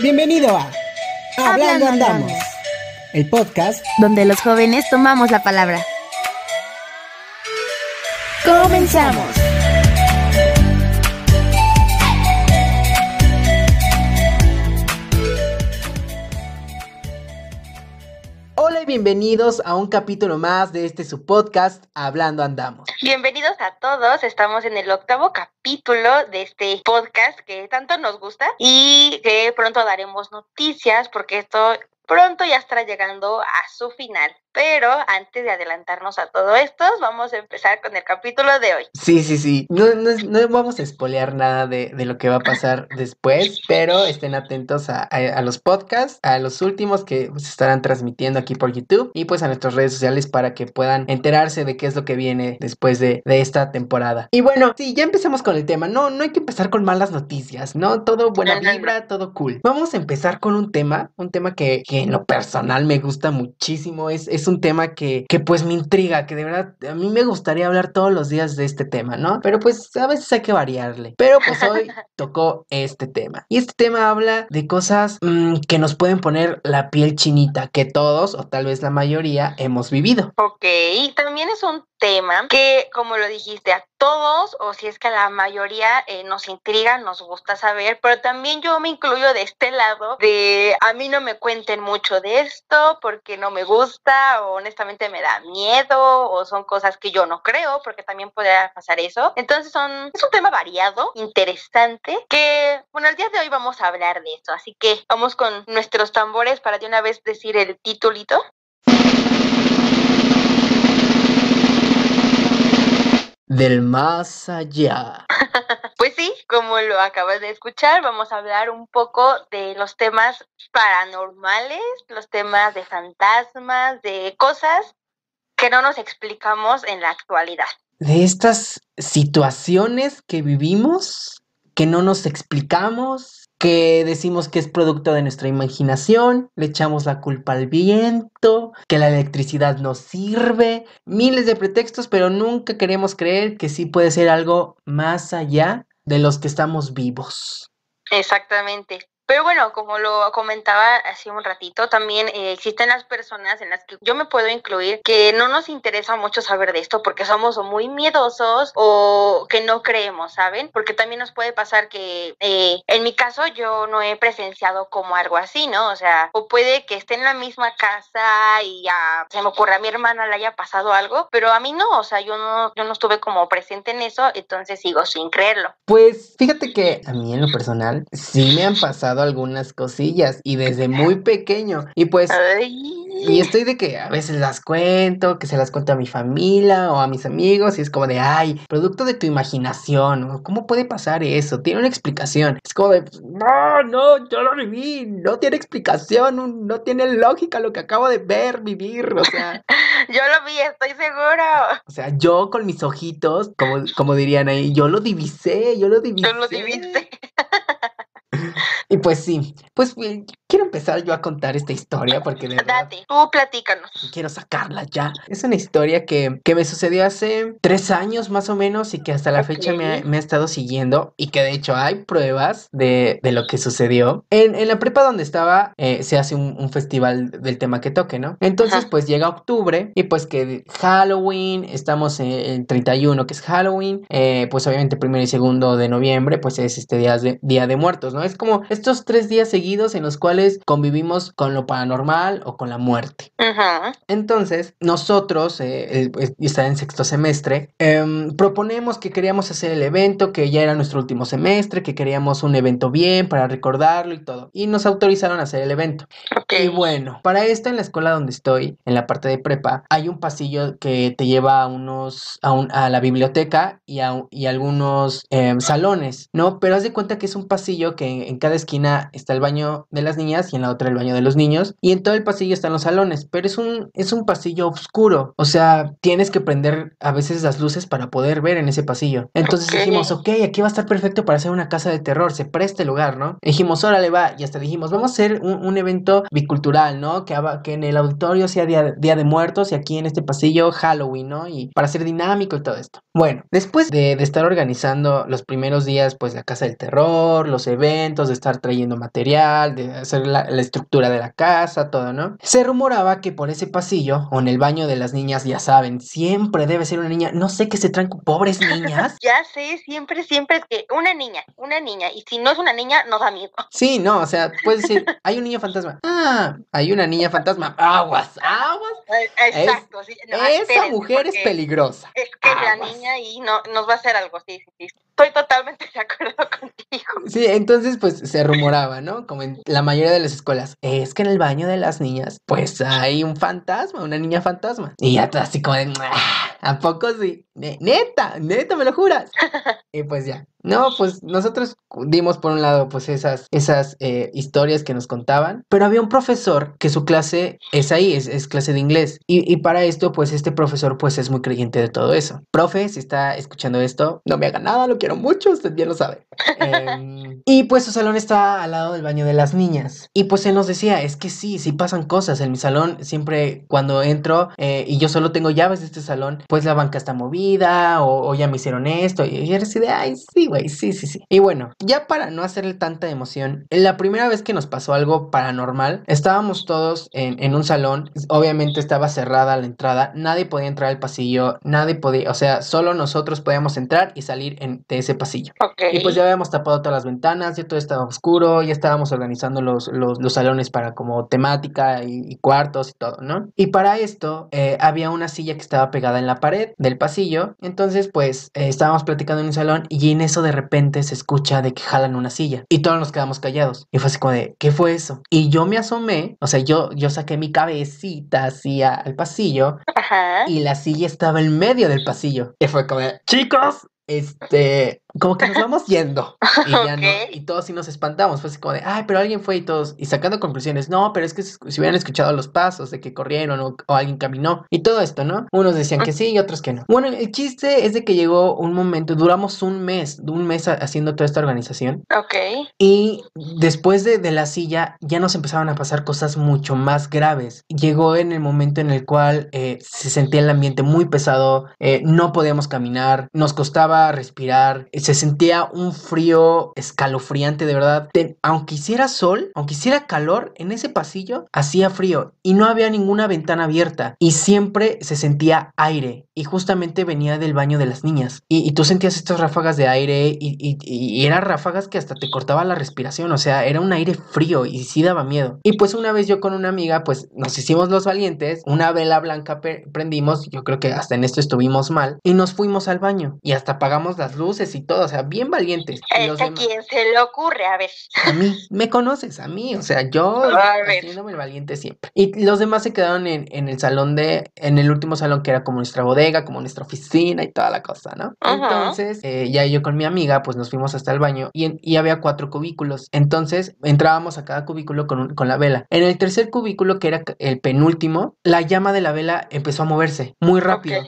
Bienvenido a Hablando Andamos, el podcast donde los jóvenes tomamos la palabra. ¡Comenzamos! Bienvenidos a un capítulo más de este su podcast Hablando Andamos. Bienvenidos a todos, estamos en el octavo capítulo de este podcast que tanto nos gusta y que pronto daremos noticias porque esto pronto ya estará llegando a su final. Pero antes de adelantarnos a todo esto, vamos a empezar con el capítulo de hoy. Sí, sí, sí. No, no, vamos a espolear nada de, lo que va a pasar después, pero estén atentos a, los podcasts, a los últimos que se estarán transmitiendo aquí por YouTube y pues a nuestras redes sociales para que puedan enterarse de qué es lo que viene después de, esta temporada. Y bueno, sí, ya empezamos con el tema. No, no hay que empezar con malas noticias, ¿no? Todo buena vibra, todo cool. Vamos a empezar con un tema, un tema que, en lo personal me gusta muchísimo. Es, es un tema que, que pues me intriga, que de verdad a mí me gustaría hablar todos los días de este tema, ¿no? Pero pues a veces hay que variarle. Pero pues hoy tocó este tema. Y este tema habla de cosas mm, que nos pueden poner la piel chinita, que todos o tal vez la mayoría hemos vivido. Ok, también es un tema que, como lo dijiste, a todos, o si es que a la mayoría eh, nos intriga, nos gusta saber, pero también yo me incluyo de este lado de a mí no me cuenten mucho de esto porque no me gusta o honestamente me da miedo o son cosas que yo no creo porque también podría pasar eso. Entonces son, es un tema variado, interesante, que bueno, el día de hoy vamos a hablar de esto, así que vamos con nuestros tambores para de una vez decir el titulito. Del más allá. pues sí, como lo acabas de escuchar, vamos a hablar un poco de los temas paranormales, los temas de fantasmas, de cosas que no nos explicamos en la actualidad. De estas situaciones que vivimos, que no nos explicamos, que decimos que es producto de nuestra imaginación, le echamos la culpa al viento, que la electricidad no sirve, miles de pretextos, pero nunca queremos creer que sí puede ser algo más allá de los que estamos vivos. Exactamente. Pero bueno, como lo comentaba hace un ratito, también eh, existen las personas en las que yo me puedo incluir que no nos interesa mucho saber de esto porque somos muy miedosos o que no creemos, ¿saben? Porque también nos puede pasar que eh, en mi caso yo no he presenciado como algo así, ¿no? O sea, o puede que esté en la misma casa y ya se me ocurre a mi hermana le haya pasado algo, pero a mí no, o sea, yo no, yo no estuve como presente en eso, entonces sigo sin creerlo. Pues fíjate que a mí en lo personal sí me han pasado algunas cosillas y desde muy pequeño. Y pues... Y estoy de que a veces las cuento, que se las cuento a mi familia o a mis amigos y es como de, ay, producto de tu imaginación, ¿cómo puede pasar eso? Tiene una explicación. Es como de, no, no, yo lo viví, no tiene explicación, no tiene lógica lo que acabo de ver, vivir, o sea. yo lo vi, estoy seguro. O sea, yo con mis ojitos, como, como dirían ahí, yo lo divisé, yo lo divisé. Yo lo divisé. Y pues sí, pues quiero empezar yo a contar esta historia porque de verdad... Date, tú platícanos. Quiero sacarla ya. Es una historia que, que me sucedió hace tres años más o menos y que hasta la fecha me ha, me ha, estado siguiendo y que de hecho hay pruebas de, de lo que sucedió. En, en, la prepa donde estaba eh, se hace un, un, festival del tema que toque, ¿no? Entonces pues llega octubre y pues que Halloween, estamos en, 31 que es Halloween, eh, pues obviamente primero y segundo de noviembre pues es este día de, día de muertos, ¿no? Es como estos tres días seguidos en los cuales convivimos con lo paranormal o con la muerte. Entonces, nosotros, eh, está en sexto semestre, em, proponemos que queríamos hacer el evento, que ya era nuestro último semestre, que queríamos un evento bien para recordarlo y todo. Y nos autorizaron a hacer el evento. Y bueno, para esto en la escuela donde estoy, en la parte de prepa, hay un pasillo que te lleva a unos, a, a la biblioteca y a y algunos em, salones, ¿no? Pero haz de cuenta que es un pasillo que en cada esquina está el baño de las niñas y en la otra el baño de los niños. Y en todo el pasillo están los salones, pero es un, es un pasillo oscuro. O sea, tienes que prender a veces las luces para poder ver en ese pasillo. Entonces dijimos, ok, aquí va a estar perfecto para hacer una casa de terror, se preste lugar, ¿no? dijimos, órale, va. Y hasta dijimos, vamos a hacer un, evento bicultural, ¿no? Que, que en el auditorio sea día, día de muertos y aquí en este pasillo Halloween, ¿no? Y para ser dinámico y todo esto. Bueno, después de, de estar organizando los primeros días, pues la casa del terror, los eventos, de estar trayendo material, de hacer la, estructura de la casa, todo, ¿no? Se rumoraba que por ese pasillo o en el baño de las niñas, ya saben, siempre debe ser una niña, no sé qué se traen pobres niñas. ya sé, siempre, siempre es que una niña, una niña, y si no es una niña, nos da miedo. Sí, no, o sea, puedes decir, hay un niño fantasma. Ah, hay una niña fantasma. Aguas, aguas. Exacto, sí. esa mujer es peligrosa. Es que la niña y no nos va a hacer algo, sí, sí, sí. Estoy totalmente de acuerdo contigo. Sí, entonces pues se rumoraba, ¿no? Como en la mayoría de las escuelas, es que en el baño de las niñas pues hay un fantasma, una niña fantasma. Y ya todo así como de, ah, ¿a poco sí? Neta, neta, me lo juras. y pues ya, no, pues nosotros dimos por un lado pues esas, esas eh, historias que nos contaban, pero había un profesor que su clase es ahí, es, clase de inglés. Y, para esto pues este profesor pues es muy creyente de todo eso. Profe, si está escuchando esto, no me haga nada, lo quiero mucho, usted bien lo sabe. Em, y pues su salón está al lado del baño de las niñas. Y pues él nos decía, es que sí, sí pasan cosas. En mi salón siempre cuando entro eh, y yo solo tengo llaves de este salón, pues la banca está movida o, ya me hicieron esto. Y, y era así de, ay, sí, güey, sí, sí, sí. Y bueno, ya para no hacerle tanta emoción, la primera vez que nos pasó algo paranormal, estábamos todos en, un salón, obviamente estaba cerrada la entrada, nadie podía entrar al pasillo, nadie podía, o sea, solo nosotros podíamos entrar y salir en, de ese pasillo. Y pues ya habíamos tapado todas las ventanas, ya todo estaba oscuro, ya estábamos organizando los, los, salones para como temática y, cuartos y todo, ¿no? Y para esto eh, había una silla que estaba pegada en la pared del pasillo, entonces pues eh, estábamos platicando en un salón y en eso de repente se escucha de que jalan una silla y todos nos quedamos callados. Y fue así como de, ¿qué fue eso? Y yo me asomé, o sea, yo, yo saqué mi cabecita hacia el pasillo y la silla estaba en medio del pasillo. Y fue como de, chicos, este, como que nos vamos yendo y ya no, y todos sí nos espantamos, fue así como de, ay, pero alguien fue y todos, y sacando conclusiones, no, pero es que si hubieran escuchado los pasos de que corrieron o, alguien caminó y todo esto, ¿no? Unos decían que sí y otros que no. Bueno, el chiste es de que llegó un momento, duramos un mes, un mes haciendo toda esta organización. Ok. Y después de, de la silla ya nos empezaban a pasar cosas mucho más graves. Llegó en el momento en el cual eh, se sentía el ambiente muy pesado, eh, no podíamos caminar, nos costaba respirar, se sentía un frío escalofriante, de verdad. aunque hiciera sol, aunque hiciera calor, en ese pasillo hacía frío y no había ninguna ventana abierta y siempre se sentía aire y justamente venía del baño de las niñas. Y, tú sentías estas ráfagas de aire y, y, eran ráfagas que hasta te cortaba la respiración, o sea, era un aire frío y sí daba miedo. Y pues una vez yo con una amiga, pues nos hicimos los valientes, una vela blanca prendimos, yo creo que hasta en esto estuvimos mal, y nos fuimos al baño y hasta apagamos las luces y todo, o sea, bien valientes. ¿A quién se le ocurre? A ver. A mí, me conoces, a mí, o sea, yo haciéndome el valiente siempre. Y los demás se quedaron en, en, el salón de, en el último salón que era como nuestra bodega, como nuestra oficina y toda la cosa, ¿no? Entonces, eh, ya yo con mi amiga, pues nos fuimos hasta el baño y, y había cuatro cubículos. Entonces, entrábamos a cada cubículo con, con la vela. En el tercer cubículo, que era el penúltimo, la llama de la vela empezó a moverse muy rápido.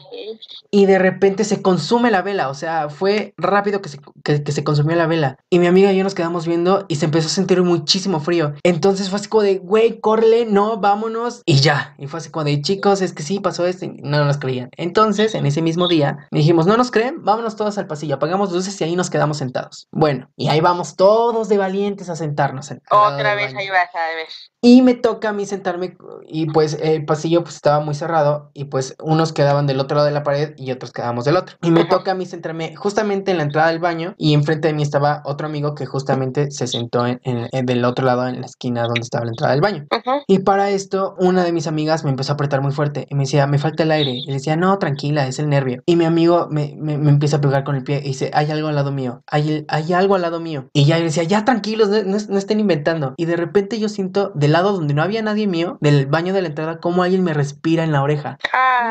Y de repente se consume la vela, o sea, fue rápido que se, que, se consumió la vela. Y mi amiga y yo nos quedamos viendo y se empezó a sentir muchísimo frío. Entonces fue así como de, güey, córrele, no, vámonos. Y ya. Y fue así como de, chicos, es que sí, pasó esto. Y no nos creían. Entonces, en ese mismo día, dijimos, no nos creen, vámonos todos al pasillo, apagamos luces y ahí nos quedamos sentados. Bueno, y ahí vamos todos de valientes a sentarnos. Otra vez ahí vas a ver. Y me toca a mí sentarme y pues el pasillo pues estaba muy cerrado y pues unos quedaban del otro lado de la pared y otros quedábamos del otro. Y me toca a mí sentarme justamente en la entrada del baño y enfrente de mí estaba otro amigo que justamente se sentó en, del otro lado en la esquina donde estaba la entrada del baño. Y para esto una de mis amigas me empezó a apretar muy fuerte y me decía, me falta el aire. Y le decía, no, tranquila, es el nervio. Y mi amigo me, me, empieza a pegar con el pie y dice, hay algo al lado mío, hay, hay algo al lado mío. Y ya le decía, ya tranquilos, no, no estén inventando. Y de repente yo siento de lado donde no había nadie mío, del baño de la entrada, como alguien me respira en la oreja.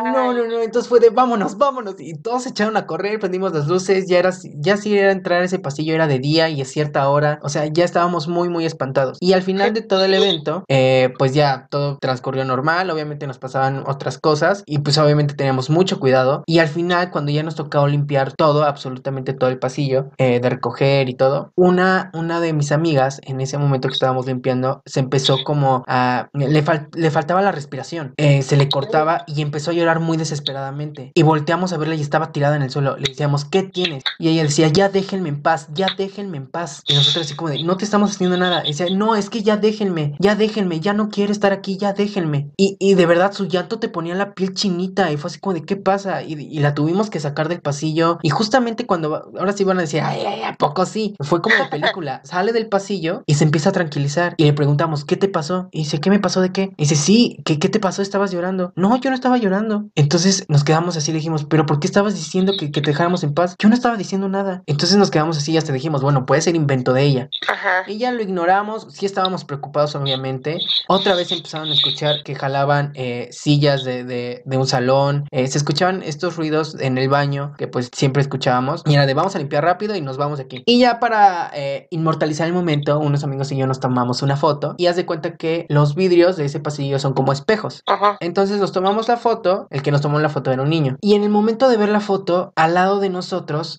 No, no, no. Entonces fue de vámonos, vámonos. Y todos se echaron a correr, prendimos las luces. Ya era, ya si era entrar a ese pasillo, era de día y a cierta hora. O sea, ya estábamos muy, muy espantados. Y al final de todo el evento, eh, pues ya todo transcurrió normal. Obviamente nos pasaban otras cosas y pues obviamente teníamos mucho cuidado. Y al final, cuando ya nos tocaba limpiar todo, absolutamente todo el pasillo, eh, de recoger y todo, una, una de mis amigas, en ese momento que estábamos limpiando, se empezó como le, le faltaba la respiración, eh, se le cortaba y empezó a llorar muy desesperadamente. Y volteamos a verla y estaba tirada en el suelo. Le decíamos, ¿qué tienes? Y ella decía, ya déjenme en paz, ya déjenme en paz. Y nosotros así como de, no te estamos haciendo nada. Y decía, no, es que ya déjenme, ya déjenme, ya no quiero estar aquí, ya déjenme. Y, y de verdad su llanto te ponía la piel chinita y fue así como de, ¿qué pasa? Y, y la tuvimos que sacar del pasillo. Y justamente cuando, ahora sí van a decir, ay, ay, ¿a poco sí? Fue como de película. Sale del pasillo y se empieza a tranquilizar. Y le preguntamos, ¿qué te pasó? Y dice, ¿qué me pasó de qué? Y dice, sí, ¿qué, qué te pasó? ¿Estabas llorando? No, yo no estaba llorando. Entonces nos quedamos así, le dijimos, ¿pero por qué estabas diciendo que, que te dejáramos en paz? Yo no estaba diciendo nada. Entonces nos quedamos así y hasta dijimos, bueno, puede ser invento de ella. Ajá. Y ya lo ignoramos, sí estábamos preocupados obviamente. Otra vez empezaron a escuchar que jalaban eh, sillas de, de, de un salón, eh, se escuchaban estos ruidos en el baño que pues siempre escuchábamos. Y era de vamos a limpiar rápido y nos vamos aquí. Y ya para eh, inmortalizar el momento, unos amigos y yo nos tomamos una foto y haz de cuenta que los vidrios de ese pasillo son como espejos. Ajá. Entonces nos tomamos la foto, el que nos tomó la foto era un niño. Y en el momento de ver la foto, al lado de nosotros,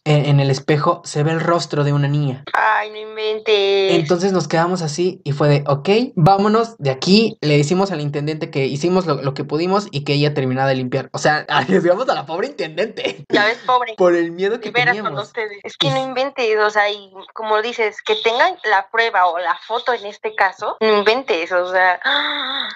eh, en el espejo, se ve el rostro de una niña. Ay, no inventes. Entonces nos quedamos así y fue de, ok, vámonos de aquí. Le decimos al intendente que hicimos lo, lo que pudimos y que ella terminara de limpiar. O sea, arriesgamos a la pobre intendente. ya ves, pobre. Por el miedo que con teníamos. ustedes. Es que no inventes, o sea, y como dices, que tengan la prueba o la foto en este caso, no inventes, o sea.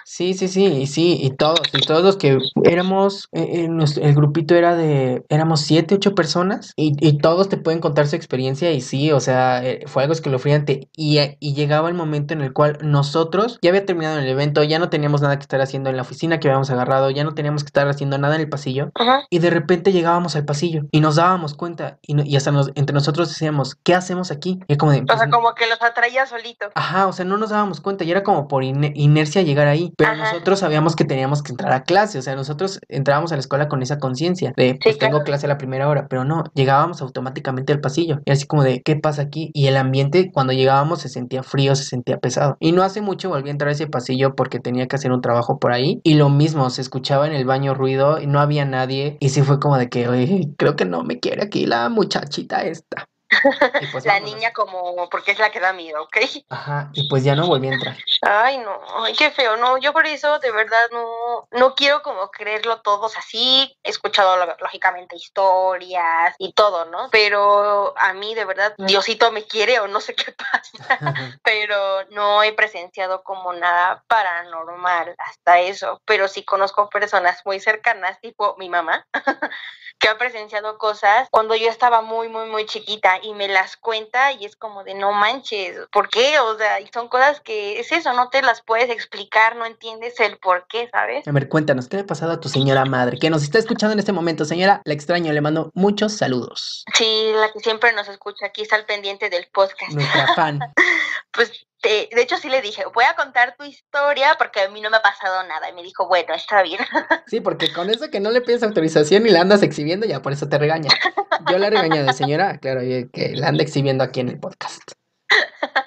Sí, sí, sí, y sí, y todos, y todos los que éramos, eh, eh, nuestro- el grupito era de, éramos siete, ocho personas, y, y todos te pueden contar su experiencia, y sí, o sea, eh, fue algo escalofriante, y, y llegaba el momento en el cual nosotros, ya había terminado el evento, ya no teníamos nada que estar haciendo en la oficina que habíamos agarrado, ya no teníamos que estar haciendo nada en el pasillo, Ajá. y de repente llegábamos al pasillo, y nos dábamos cuenta, y, no- y hasta nos- entre nosotros decíamos, ¿qué hacemos aquí? Y como de, O "Pues, sea, como que los atraía solito. Ajá, o sea, no nos dábamos cuenta y era como por ine- inercia llegar ahí, pero Ajá. nosotros sabíamos que teníamos que entrar a clase, o sea, nosotros entrábamos a la escuela con esa conciencia de, pues tengo claro. clase a la primera hora, pero no, llegábamos automáticamente al pasillo y así como de, ¿qué pasa aquí? Y el ambiente cuando llegábamos se sentía frío, se sentía pesado. Y no hace mucho volví a entrar a ese pasillo porque tenía que hacer un trabajo por ahí y lo mismo, se escuchaba en el baño ruido y no había nadie y sí fue como de que, oye, creo que no me quiere aquí la muchachita esta. Pues La vámonos. niña como, porque es la que da miedo, ¿ok? Ajá, y pues ya no volví a entrar. Ay, no, ay, qué feo, no, yo por eso de verdad no, no quiero como creerlo todos así, he escuchado lógicamente historias y todo, ¿no? Pero a mí de verdad, Diosito me quiere o no sé qué pasa, pero no he presenciado como nada paranormal hasta eso, pero sí conozco personas muy cercanas, tipo mi mamá, que ha presenciado cosas cuando yo estaba muy, muy, muy chiquita y me las cuenta y es como de no manches, ¿por qué? O sea, y son cosas que es eso, no te las puedes explicar, no entiendes el por qué, ¿sabes? A ver, cuéntanos, ¿qué le ha pasado a tu señora madre? Que nos está escuchando en este momento, señora, la extraño, le mando muchos saludos. Sí, la que siempre nos escucha aquí está al pendiente del podcast. Nuestra fan. Pues te- de hecho sí le dije, voy a contar tu historia porque a mí no me ha pasado nada. Y me dijo, bueno, está bien. Sí, porque con eso que no le pides autorización y la andas exhibiendo, ya por eso te regaña. Yo la regañé de señora, claro, que la anda exhibiendo aquí en el podcast.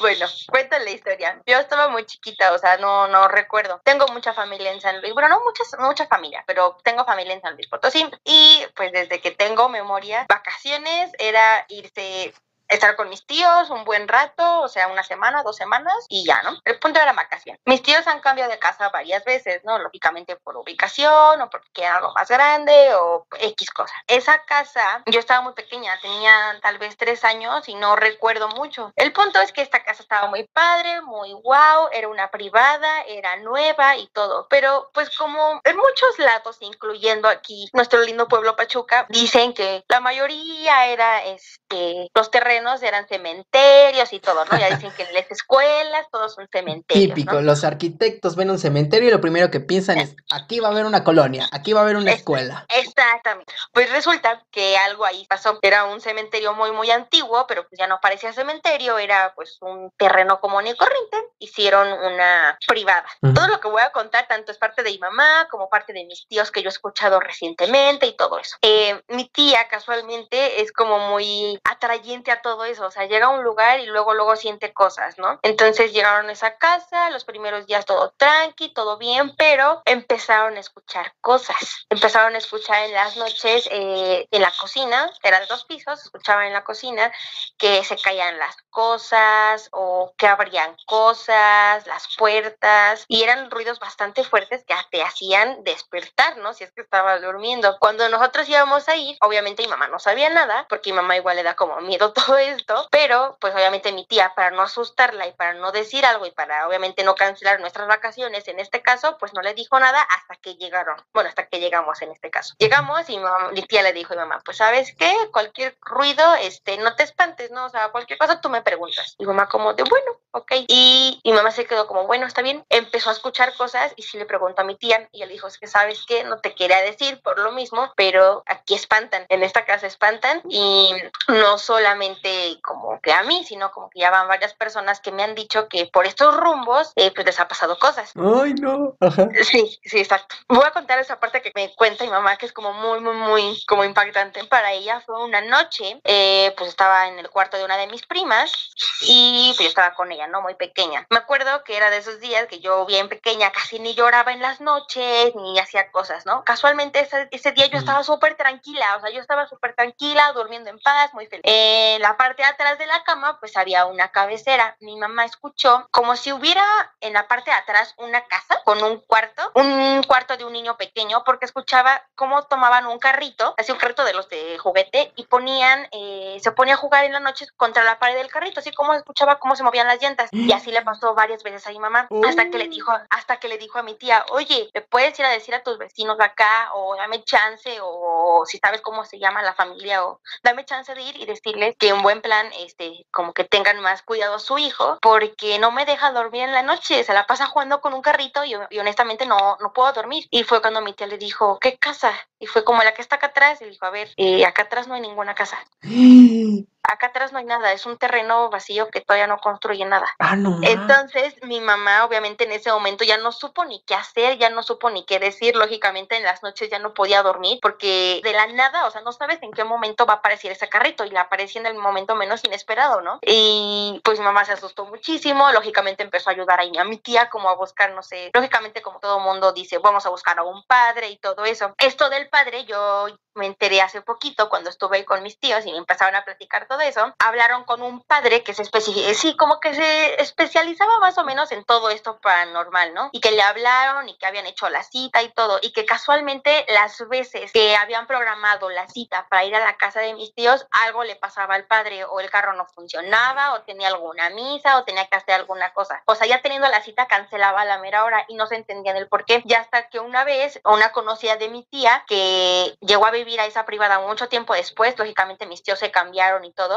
Bueno, cuenta la historia. Yo estaba muy chiquita, o sea, no, no recuerdo. Tengo mucha familia en San Luis, bueno, no muchas, mucha familia, pero tengo familia en San Luis Potosí. Y pues desde que tengo memoria, vacaciones era irse estar con mis tíos un buen rato, o sea, una semana, dos semanas y ya, ¿no? El punto era vacaciones. Mis tíos han cambiado de casa varias veces, ¿no? Lógicamente por ubicación o porque era algo más grande o X cosa. Esa casa, yo estaba muy pequeña, tenía tal vez tres años y no recuerdo mucho. El punto es que esta casa estaba muy padre, muy guau, era una privada, era nueva y todo, pero pues como en muchos lados, incluyendo aquí nuestro lindo pueblo Pachuca, dicen que la mayoría era este, los terrenos eran cementerios y todo, ¿no? Ya dicen que en las escuelas todos son cementerios. Típico, ¿no? los arquitectos ven un cementerio y lo primero que piensan es, aquí va a haber una colonia, aquí va a haber una Es- escuela. Exactamente. Pues resulta que algo ahí pasó. Era un cementerio muy, muy antiguo, pero pues ya no parecía cementerio, era pues un terreno común y corriente. Hicieron una privada. Ujú. Todo lo que voy a contar, tanto es parte de mi mamá como parte de mis tíos que yo he escuchado recientemente y todo eso. Eh, mi tía casualmente es como muy atrayente a todo eso, o sea, llega a un lugar y luego, luego siente cosas, ¿no? Entonces llegaron a esa casa, los primeros días todo tranqui, todo bien, pero empezaron a escuchar cosas. Empezaron a escuchar en las noches eh, en la cocina, era de dos pisos, escuchaban en la cocina que se caían las cosas o que abrían cosas, las puertas, y eran ruidos bastante fuertes que te hacían despertar, ¿no? Si es que estabas durmiendo. Cuando nosotros íbamos a ir, obviamente mi mamá no sabía nada, porque mi mamá igual le da como miedo todo esto, pero pues obviamente mi tía, para no asustarla y para no decir algo y para obviamente no cancelar nuestras vacaciones, en este caso, pues no le dijo nada hasta que llegaron, bueno, hasta que llegamos en este caso. Llegamos y mi, tía le dijo a mi mamá, pues sabes qué, cualquier ruido, este, no te espantes, ¿no? O sea, cualquier cosa tú me preguntas. Y mamá como de, bueno, ok. Y mi mamá se quedó como, bueno, está bien. Empezó a escuchar cosas y sí le preguntó a mi tía y él dijo, es que sabes qué, no te quería decir por lo mismo, pero aquí espantan, en esta casa espantan y no solamente como que a mí, sino como que ya van varias personas que me han dicho que por estos rumbos eh, pues les ha pasado cosas. Ay, no. Ajá. Sí, sí, exacto. Voy a contar esa parte que me cuenta mi mamá que es como muy, muy, muy como impactante. Para ella fue una noche, eh, pues estaba en el cuarto de una de mis primas y pues yo estaba con ella, ¿no? Muy pequeña. Me acuerdo que era de esos días que yo bien pequeña casi ni lloraba en las noches ni hacía cosas, ¿no? Casualmente ese, ese día yo estaba súper tranquila, o sea, yo estaba súper tranquila, durmiendo en paz, muy feliz. En la parte de atrás de la cama pues había una cabecera. Mi mamá escuchó como si hubiera en la parte de atrás una casa con un cuarto, un cuarto de un niño pequeño, porque escuchaba cómo tomaban un carrito, así un carrito de los de juguete, y ponían, eh, se ponía a jugar en la noche contra la pared del carrito, así como escuchaba cómo se movían las llantas. Y así le pasó varias veces a mi mamá, hasta que le dijo, hasta que le dijo a mi tía, oye, ¿le puedes ir a decir a tus vecinos acá? O dame chance, o si sabes cómo se llama la familia, o dame chance de ir y decirles que un buen plan, este, como que tengan más cuidado a su hijo, porque no me deja dormir en la noche, se la pasa jugando con un carrito y, y honestamente no, no puedo dormir. Y fue cuando mi tía le dijo, ¿qué casa? Y fue como la que está acá atrás, y dijo, a ver, eh, acá atrás no hay ninguna casa. acá atrás no hay nada, es un terreno vacío que todavía no construye nada. Ah, no. Entonces, mi mamá obviamente en ese momento ya no supo ni qué hacer, ya no supo ni qué decir, lógicamente en las noches ya no podía dormir porque de la nada, o sea, no sabes en qué momento va a aparecer ese carrito y la aparecía en el momento menos inesperado, ¿no? Y pues mi mamá se asustó muchísimo, lógicamente empezó a ayudar a mi tía como a buscar, no sé, lógicamente como todo mundo dice, vamos a buscar a un padre y todo eso. Esto del padre yo me enteré hace poquito cuando estuve ahí con mis tíos y me empezaron a platicar todo eso, hablaron con un padre que se sí, como que se especializaba más o menos en todo esto paranormal, ¿no? Y que le hablaron y que habían hecho la cita y todo, y que casualmente las veces que habían programado la cita para ir a la casa de mis tíos, algo le pasaba al padre, o el carro no funcionaba, o tenía alguna misa, o tenía que hacer alguna cosa. O sea, ya teniendo la cita cancelaba a la mera hora y no se entendían el por qué. Ya hasta que una vez, una conocida de mi tía, que llegó a vivir a esa privada mucho tiempo después, lógicamente mis tíos se cambiaron y todo,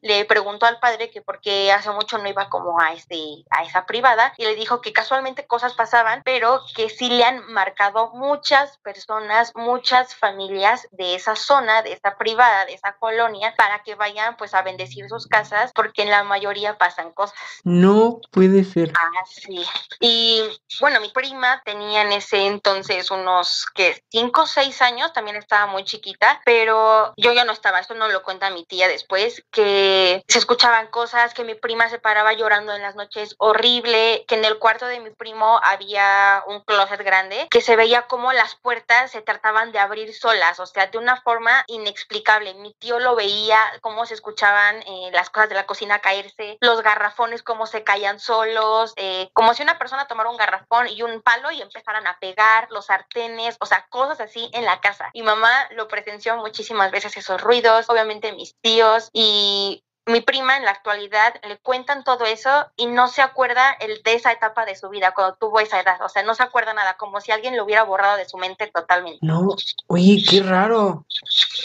le preguntó al padre que por qué hace mucho no iba como a, este, a esa privada y le dijo que casualmente cosas pasaban, pero que sí le han marcado muchas personas, muchas familias de esa zona, de esa privada, de esa colonia, para que vayan pues a bendecir sus casas, porque en la mayoría pasan cosas. No puede ser. Ah, sí. Y bueno, mi prima tenía en ese entonces unos que cinco o seis años, también estaba muy chiquita, pero yo ya no estaba, esto no lo cuenta mi tía después, que se escuchaban cosas, que mi prima se paraba llorando en las noches horrible, que en el cuarto de mi primo había un closet grande, que se veía como las puertas se trataban de abrir solas, o sea, de una forma inexplicable. Mi tío lo veía, cómo se escuchaban eh, las cosas de la cocina caerse, los garrafones cómo se caían solos, eh, como si una persona tomara un garrafón y un palo y empezaran a pegar, los sartenes, o sea, cosas así en la casa. Mi mamá lo presenció muchísimas veces esos ruidos, obviamente mis tíos y the mi prima en la actualidad le cuentan todo eso y no se acuerda el, de esa etapa de su vida cuando tuvo esa edad, o sea, no se acuerda nada, como si alguien lo hubiera borrado de su mente totalmente. No, oye, qué raro.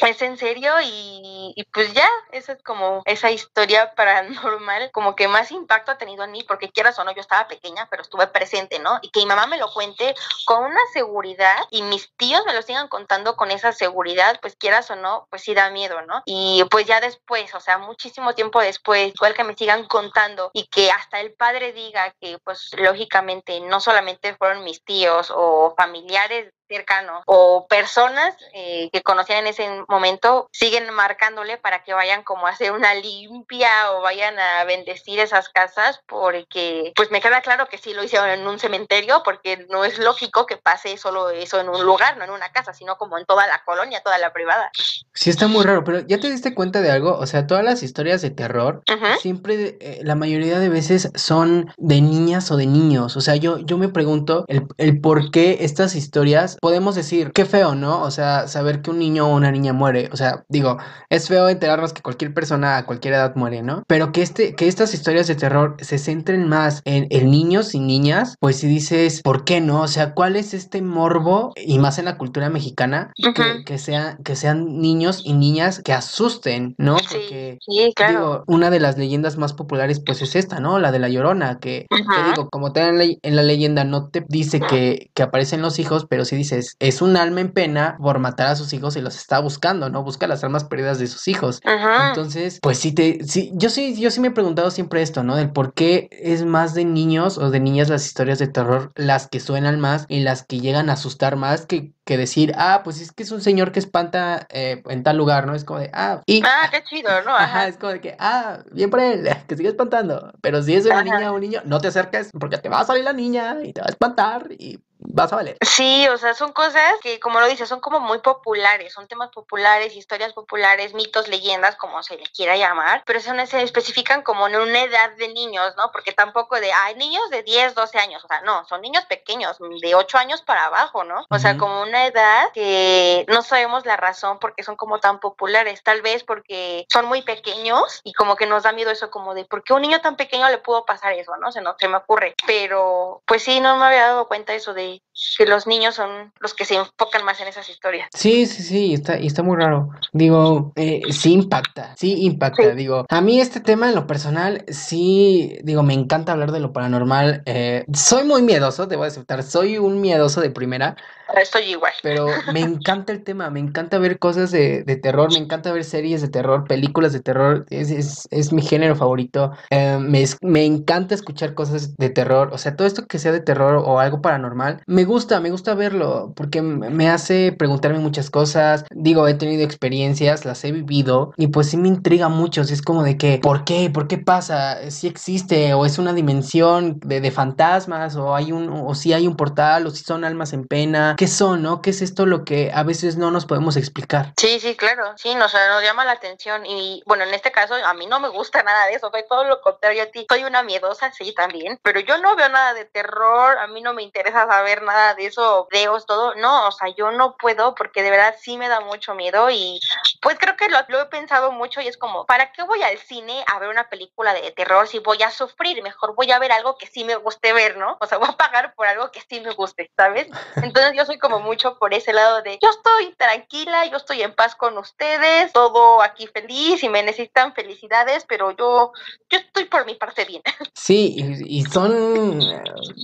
Es en serio y, y pues ya, esa es como esa historia paranormal, como que más impacto ha tenido en mí, porque quieras o no, yo estaba pequeña, pero estuve presente, ¿no? Y que mi mamá me lo cuente con una seguridad y mis tíos me lo sigan contando con esa seguridad, pues quieras o no, pues sí da miedo, ¿no? Y pues ya después, o sea, muchísimo tiempo después, igual que me sigan contando y que hasta el padre diga que pues lógicamente no solamente fueron mis tíos o familiares cercanos o personas eh, que conocían en ese momento siguen marcándole para que vayan como a hacer una limpia o vayan a bendecir esas casas porque pues me queda claro que sí lo hicieron en un cementerio porque no es lógico que pase solo eso en un lugar, no en una casa, sino como en toda la colonia, toda la privada. Sí, está muy raro, pero ¿ya te diste cuenta de algo? O sea, todas las historias de terror, siempre, eh, la mayoría de veces son de niñas o de niños. O sea, yo, yo me pregunto el, el por qué estas historias, podemos decir, qué feo, ¿no? O sea, saber que un niño o una niña muere. O sea, digo, es feo enterarnos que cualquier persona a cualquier edad muere, ¿no? Pero que, este, que estas historias de terror se centren más en, en niños y niñas, pues si dices, ¿por qué no? O sea, ¿cuál es este morbo? Y más en la cultura mexicana, que, que, sea, que sean niños y niñas que asusten, ¿no? Porque, sí, claro. digo, una de las leyendas más populares, pues es esta, ¿no? La de la llorona, que, digo, como te en la, en la leyenda no te dice que, que aparecen los hijos, pero sí dices, es un alma en pena por matar a sus hijos y los está buscando, ¿no? Busca las almas perdidas de sus hijos. Entonces, pues sí te, sí, yo sí, yo sí me he preguntado siempre esto, ¿no? Del por qué es más de niños o de niñas las historias de terror las que suenan más y las que llegan a asustar más que, que decir, ah, pues es que es un señor que espanta eh, en tal lugar, ¿no? Es como de, ah, y... Ah, qué chido, ¿no? Ajá. es como de que, ah, bien por él, que sigue espantando. Pero si es una niña o un niño, no te acerques porque te va a salir la niña y te va a espantar y vas a valer. Sí, o sea, son cosas que, como lo dices, son como muy populares, son temas populares, historias populares, mitos, leyendas, como se les quiera llamar, pero son, se especifican como en una edad de niños, ¿no? Porque tampoco de, hay niños de 10, 12 años, o sea, no, son niños pequeños, de 8 años para abajo, ¿no? O sea, como una edad que no sabemos la razón porque son como tan populares, tal vez porque son muy pequeños y como que nos da miedo eso como de, ¿por qué a un niño tan pequeño le pudo pasar eso, no? Se, no, se me ocurre, pero pues sí, no me había dado cuenta eso de que los niños son los que se enfocan más en esas historias. Sí, sí, sí, está, está muy raro. Digo, eh, sí impacta, sí impacta. Digo, a mí este tema en lo personal, sí, digo, me encanta hablar de lo paranormal. Eh, soy muy miedoso, debo aceptar, soy un miedoso de primera. Estoy igual. Pero me encanta el tema, me encanta ver cosas de, terror, me encanta ver series de terror, películas de terror, es, es, mi género favorito. Eh, me, me encanta escuchar cosas de terror, o sea, todo esto que sea de terror o algo paranormal, me gusta, me gusta verlo, porque me hace preguntarme muchas cosas. Digo, he tenido experiencias, las he vivido, y pues sí me intriga mucho, es como de que, ¿por qué? ¿Por qué pasa? ¿Si existe? ¿O es una dimensión de, de fantasmas? ¿O hay un, o si hay un portal? ¿O si son almas en pena? ¿Qué son, no? ¿Qué es esto lo que a veces no nos podemos explicar? Sí, sí, claro. Sí, nos, nos llama la atención. Y bueno, en este caso, a mí no me gusta nada de eso. Soy todo lo contrario a ti. Soy una miedosa, sí, también. Pero yo no veo nada de terror. A mí no me interesa saber nada de eso, videos, todo. No, o sea, yo no puedo porque de verdad sí me da mucho miedo. Y pues creo que lo, lo he pensado mucho y es como, ¿para qué voy al cine a ver una película de terror si voy a sufrir? Mejor voy a ver algo que sí me guste ver, ¿no? O sea, voy a pagar por algo que sí me guste, ¿sabes? Entonces yo soy como mucho por ese lado de yo estoy tranquila, yo estoy en paz con ustedes, todo aquí feliz y me necesitan felicidades, pero yo, yo estoy por mi parte bien. Sí, y, son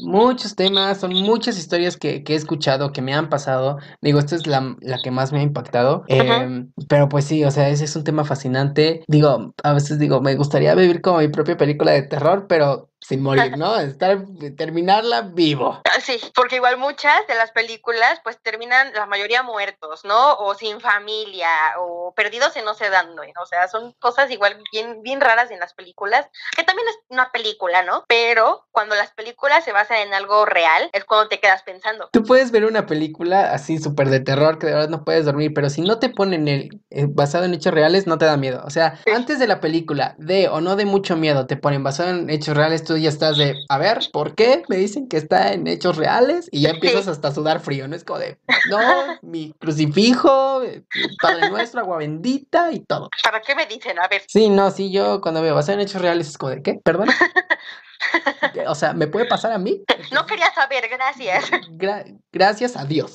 muchos temas, son muchas historias que, he escuchado, que me han pasado. Digo, esta es la, que más me ha impactado. Em, pero pues sí, o sea, ese es un tema fascinante. Digo, a veces digo, me gustaría vivir como mi propia película de terror, pero sin morir, ¿no? Estar, terminarla vivo. Sí, porque igual muchas de las películas pues terminan la mayoría muertos, ¿no? O sin familia, o perdidos en no sé dónde, o sea, son cosas igual bien, bien raras en las películas, que también es una película, ¿no? Pero cuando las películas se basan en algo real, es cuando te quedas pensando. Tú puedes ver una película así súper de terror que de verdad no puedes dormir, pero si no te ponen el eh, basado en hechos reales, no te da miedo. O sea, antes de la película, de o no de mucho miedo, te ponen basado en hechos reales, tú ya estás de, a ver, ¿por qué? Me dicen que está en hechos reales y ya empiezas hasta a sudar frío, ¿no? Es como de, no, mi crucifijo, Padre Nuestro, agua bendita y todo. ¿Para qué me dicen? A ver. Sí, no, sí, yo cuando veo basado en hechos reales es como de, ¿qué? ¿Perdón? O sea, ¿me puede pasar a mí? No quería saber, gracias. gracias a Dios.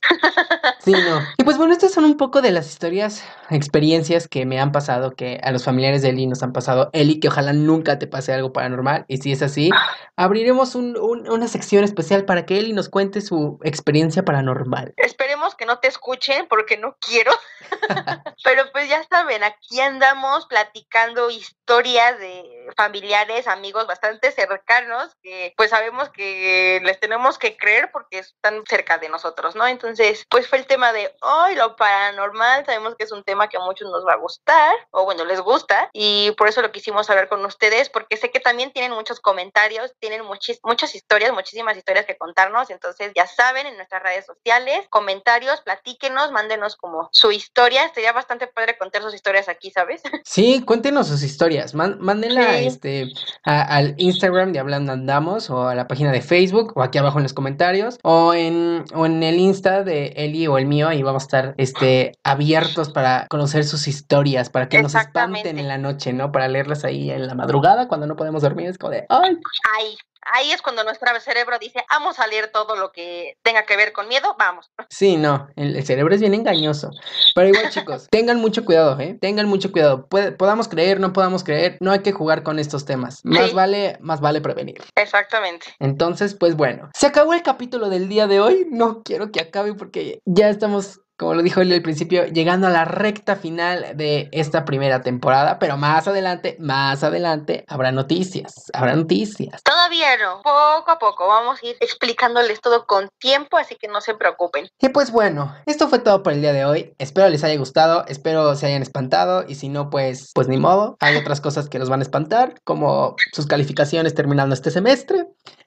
Sí, no. Y pues bueno, estas son un poco de las historias, experiencias que me han pasado, que a los familiares de Eli nos han pasado. Eli, que ojalá nunca te pase algo paranormal. Y si es así, abriremos una sección especial para que Eli nos cuente su experiencia paranormal. Esperemos que no te escuchen porque no quiero. Pero pues ya saben, aquí andamos platicando historias de familiares, amigos bastante cercanos que pues sabemos que les tenemos que creer porque están cerca de nosotros, ¿no? Entonces, pues fue el tema de hoy lo paranormal, sabemos que es un tema que a muchos nos va a gustar, o bueno, les gusta, y por eso lo quisimos hablar con ustedes, porque sé que también tienen muchos comentarios, tienen muchas historias, muchísimas historias que contarnos, entonces ya saben, en nuestras redes sociales, comentarios, platíquenos, mándenos como su historia, sería bastante padre contar sus historias aquí, ¿sabes? Sí, cuéntenos sus historias, mándenla este, al Instagram de Hablando Andamos, o a la página de Facebook, o aquí abajo en los comentarios, o en, o en el Insta de Eli o el mío, ahí vamos a estar este, abiertos para conocer sus historias, para que nos espanten en la noche, ¿no? Para leerlas ahí en la madrugada cuando no podemos dormir, es como de, ¡ay! ¡Ay! Ahí es cuando nuestro cerebro dice, vamos a leer todo lo que tenga que ver con miedo, vamos. Sí, no, el, cerebro es bien engañoso. Pero igual, chicos, tengan mucho cuidado, ¿eh? Tengan mucho cuidado. podamos creer, no podamos creer, no hay que jugar con estos temas. Más vale, más vale prevenir. Exactamente. Entonces, pues bueno, se acabó el capítulo del día de hoy. No quiero que acabe porque ya estamos como lo dijo él al principio, llegando a la recta final de esta primera temporada, pero más adelante, más adelante, habrá noticias, habrá noticias. Todavía no, poco a poco vamos a ir explicándoles todo con tiempo, así que no se preocupen. Y pues bueno, esto fue todo por el día de hoy, espero les haya gustado, espero se hayan espantado y si no, pues, pues ni modo, hay otras cosas que nos van a espantar, como sus calificaciones terminando este semestre.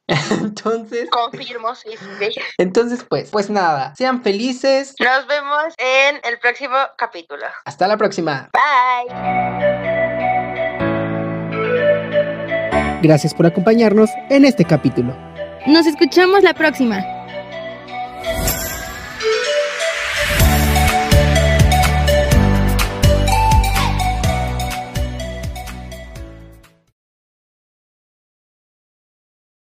Entonces. Confirmo, sí, sí. Entonces, pues, pues nada. Sean felices. Nos vemos en el próximo capítulo. Hasta la próxima. Bye. Gracias por acompañarnos en este capítulo. Nos escuchamos la próxima.